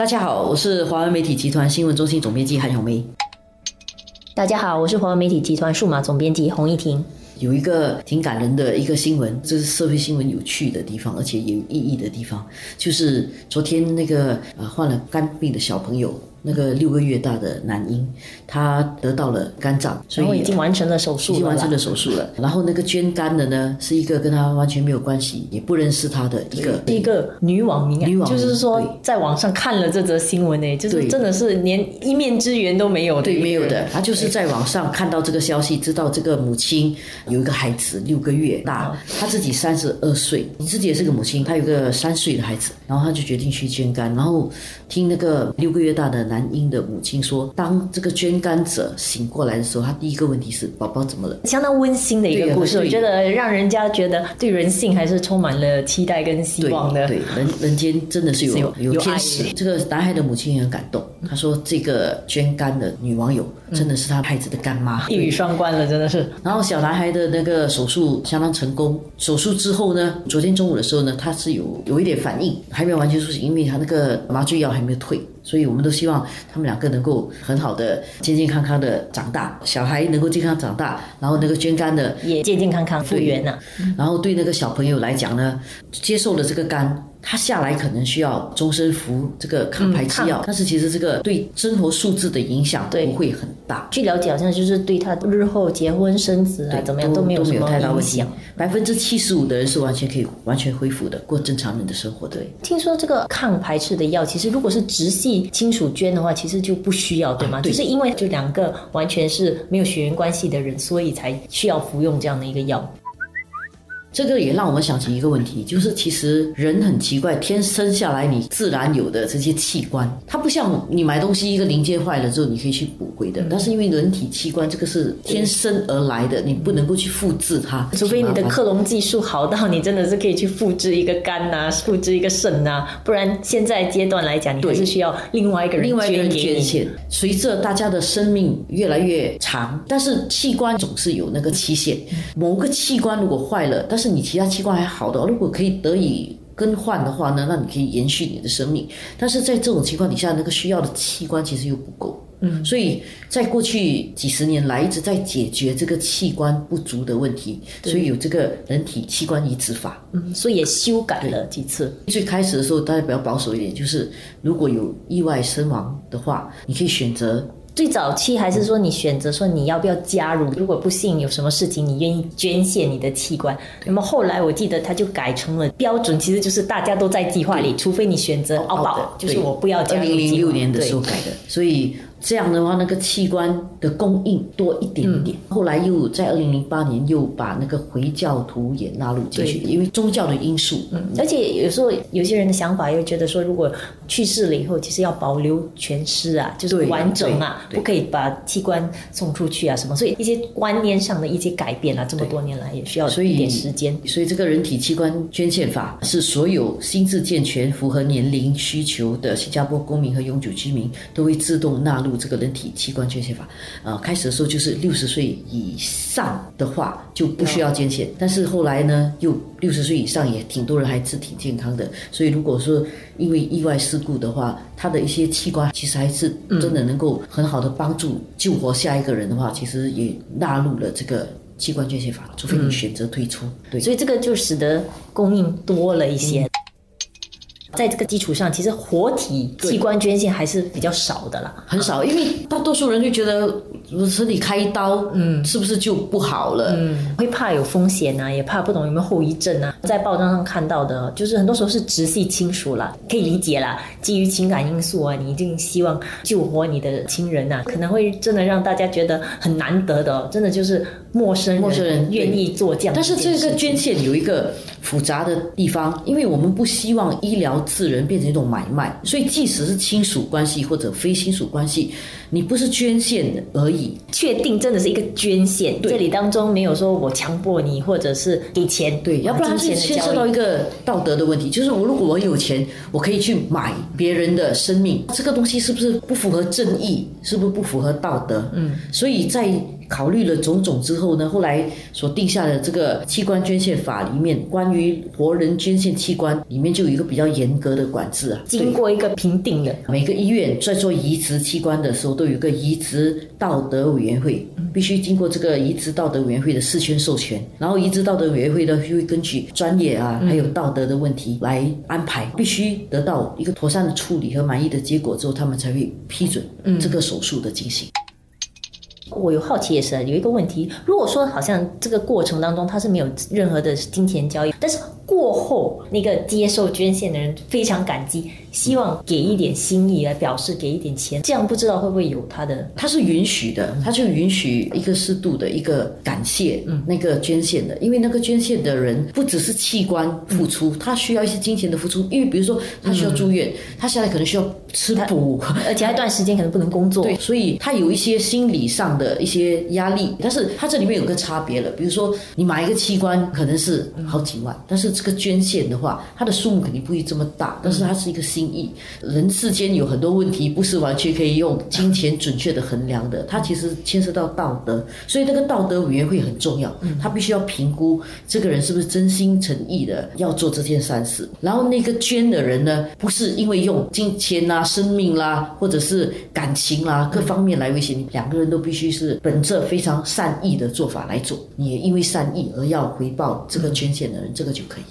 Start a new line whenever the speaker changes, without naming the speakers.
大家好，我是华为媒体集团新闻中心总编辑韩小梅。
大家好，我是华为媒体集团数码总编辑洪一婷。
有一个挺感人的一个新闻，这是社会新闻有趣的地方，而且有意义的地方，就是昨天那个呃患了肝病的小朋友。那个六个月大的男婴，他得到了肝脏，
所以已经完成了手术，
已经完成了手术了。然后那个捐肝的呢，是一个跟他完全没有关系，也不认识他的一个
一个女网民，女网民就是说在网上看了这则新闻呢，就是真的是连一面之缘都没有，
对，没有的。他就是在网上看到这个消息，知道这个母亲有一个孩子六个月大，他自己三十二岁，你自己也是个母亲，他有个三岁的孩子，然后他就决定去捐肝，然后听那个六个月大的。男婴的母亲说：“当这个捐肝者醒过来的时候，他第一个问题是宝宝怎么了？
相当温馨的一个故事，我觉得让人家觉得对人性还是充满了期待跟希望的。
对，人人间真的是有有天使。这个男孩的母亲也很感动，他说：这个捐肝的女网友真的是他孩子的干妈，
一语双关了，真的是。
然后小男孩的那个手术相当成功，手术之后呢，昨天中午的时候呢，他是有有一点反应，还没有完全苏醒，因为他那个麻醉药还没有退。”所以我们都希望他们两个能够很好的、健健康康的长大，小孩能够健康长大，然后那个捐肝的
也健健康康复原了。
然后对那个小朋友来讲呢，接受了这个肝。他下来可能需要终身服这个抗排斥药，但是其实这个对生活素质的影响不会很大。
据了解，好像就是对他日后结婚生子啊怎么样都没有什么
太大问题。百分之七十五的人是完全可以完全恢复的，过正常人的生活。对，
听说这个抗排斥的药，其实如果是直系亲属捐的话，其实就不需要，对吗？就是因为就两个完全是没有血缘关系的人，所以才需要服用这样的一个药。
这个也让我们想起一个问题，就是其实人很奇怪，天生下来你自然有的这些器官，它不像你买东西一个零件坏了之后你可以去补回的，但是因为人体器官这个是天生而来的，你不能够去复制它，
除非你的克隆技术好到你真的是可以去复制一个肝呐，复制一个肾呐，不然现在阶段来讲，你还是需要另外一个人
另外一个人
捐
献。随着大家的生命越来越长，但是器官总是有那个期限，某个器官如果坏了，但是你其他器官还好的，如果可以得以更换的话呢，那你可以延续你的生命。但是在这种情况底下，那个需要的器官其实又不够。嗯，所以在过去几十年来一直在解决这个器官不足的问题，所以有这个人体器官移植法。
嗯，所以也修改了几次。
最开始的时候，大家比较保守一点，就是如果有意外身亡的话，你可以选择。
最早期还是说你选择说你要不要加入？如果不幸有什么事情，你愿意捐献你的器官？那么后来我记得他就改成了标准，其实就是大家都在计划里，除非你选择澳保，就是我不要加入。二
零零六年的时候改的，所以。这样的话，那个器官的供应多一点点。后来又在二零零八年又把那个回教徒也纳入进去，因为宗教的因素。
嗯，而且有时候有些人的想法又觉得说，如果去世了以后，其实要保留全尸啊，就是完整啊，不可以把器官送出去啊什么。所以一些观念上的一些改变啊，这么多年来也需要一点时间。
所以这个人体器官捐献法是所有心智健全、符合年龄需求的新加坡公民和永久居民都会自动纳入。这个人体器官捐献法，呃，开始的时候就是六十岁以上的话就不需要捐献，但是后来呢，又六十岁以上也挺多人还是挺健康的，所以如果说因为意外事故的话，他的一些器官其实还是真的能够很好的帮助救活下一个人的话，其实也纳入了这个器官捐献法，除非你选择退出。对，
所以这个就使得供应多了一些。在这个基础上，其实活体器官捐献还是比较少的啦，
很少，因为大多数人就觉得身体开一刀，嗯，是不是就不好了？
嗯，会怕有风险啊，也怕不懂有没有后遗症啊。在报章上看到的，就是很多时候是直系亲属啦，可以理解啦。基于情感因素啊，你一定希望救活你的亲人呐，可能会真的让大家觉得很难得的，真的就是陌生陌生人愿意做这样。
但是这个捐献有一个复杂的地方，因为我们不希望医疗。自人变成一种买卖，所以即使是亲属关系或者非亲属关系，你不是捐献而已，
确定真的是一个捐献。这里当中没有说我强迫你，或者是给钱，
对，要不然是牵涉到一个道德的问题。就是我如果我有钱，我可以去买别人的生命，这个东西是不是不符合正义？是不是不符合道德？嗯，所以在。考虑了种种之后呢，后来所定下的这个器官捐献法里面，关于活人捐献器官里面就有一个比较严格的管制啊。
经过一个评定的，
每个医院在做移植器官的时候，都有一个移植道德委员会，必须经过这个移植道德委员会的事先授权，然后移植道德委员会呢，就会根据专业啊，还有道德的问题来安排，必须得到一个妥善的处理和满意的结果之后，他们才会批准这个手术的进行。
我有好奇也是有一个问题，如果说好像这个过程当中他是没有任何的金钱交易，但是过后那个接受捐献的人非常感激。希望给一点心意来表示，给一点钱，这样不知道会不会有他的？
他是允许的，他就允许一个适度的一个感谢，嗯，那个捐献的，因为那个捐献的人不只是器官付出，他需要一些金钱的付出，因为比如说他需要住院，他现在可能需要吃补，
而且一段时间可能不能工作，
对，所以他有一些心理上的一些压力。但是他这里面有个差别了，比如说你买一个器官可能是好几万，但是这个捐献的话，它的数目肯定不会这么大，但是它是一个心。意，人世间有很多问题，不是完全可以用金钱准确的衡量的。它其实牵涉到道德，所以那个道德委员会很重要。他必须要评估这个人是不是真心诚意的要做这件善事。然后那个捐的人呢，不是因为用金钱啦、生命啦，或者是感情啦各方面来威胁你。两个人都必须是本着非常善意的做法来做。你也因为善意而要回报这个捐献的人，这个就可以。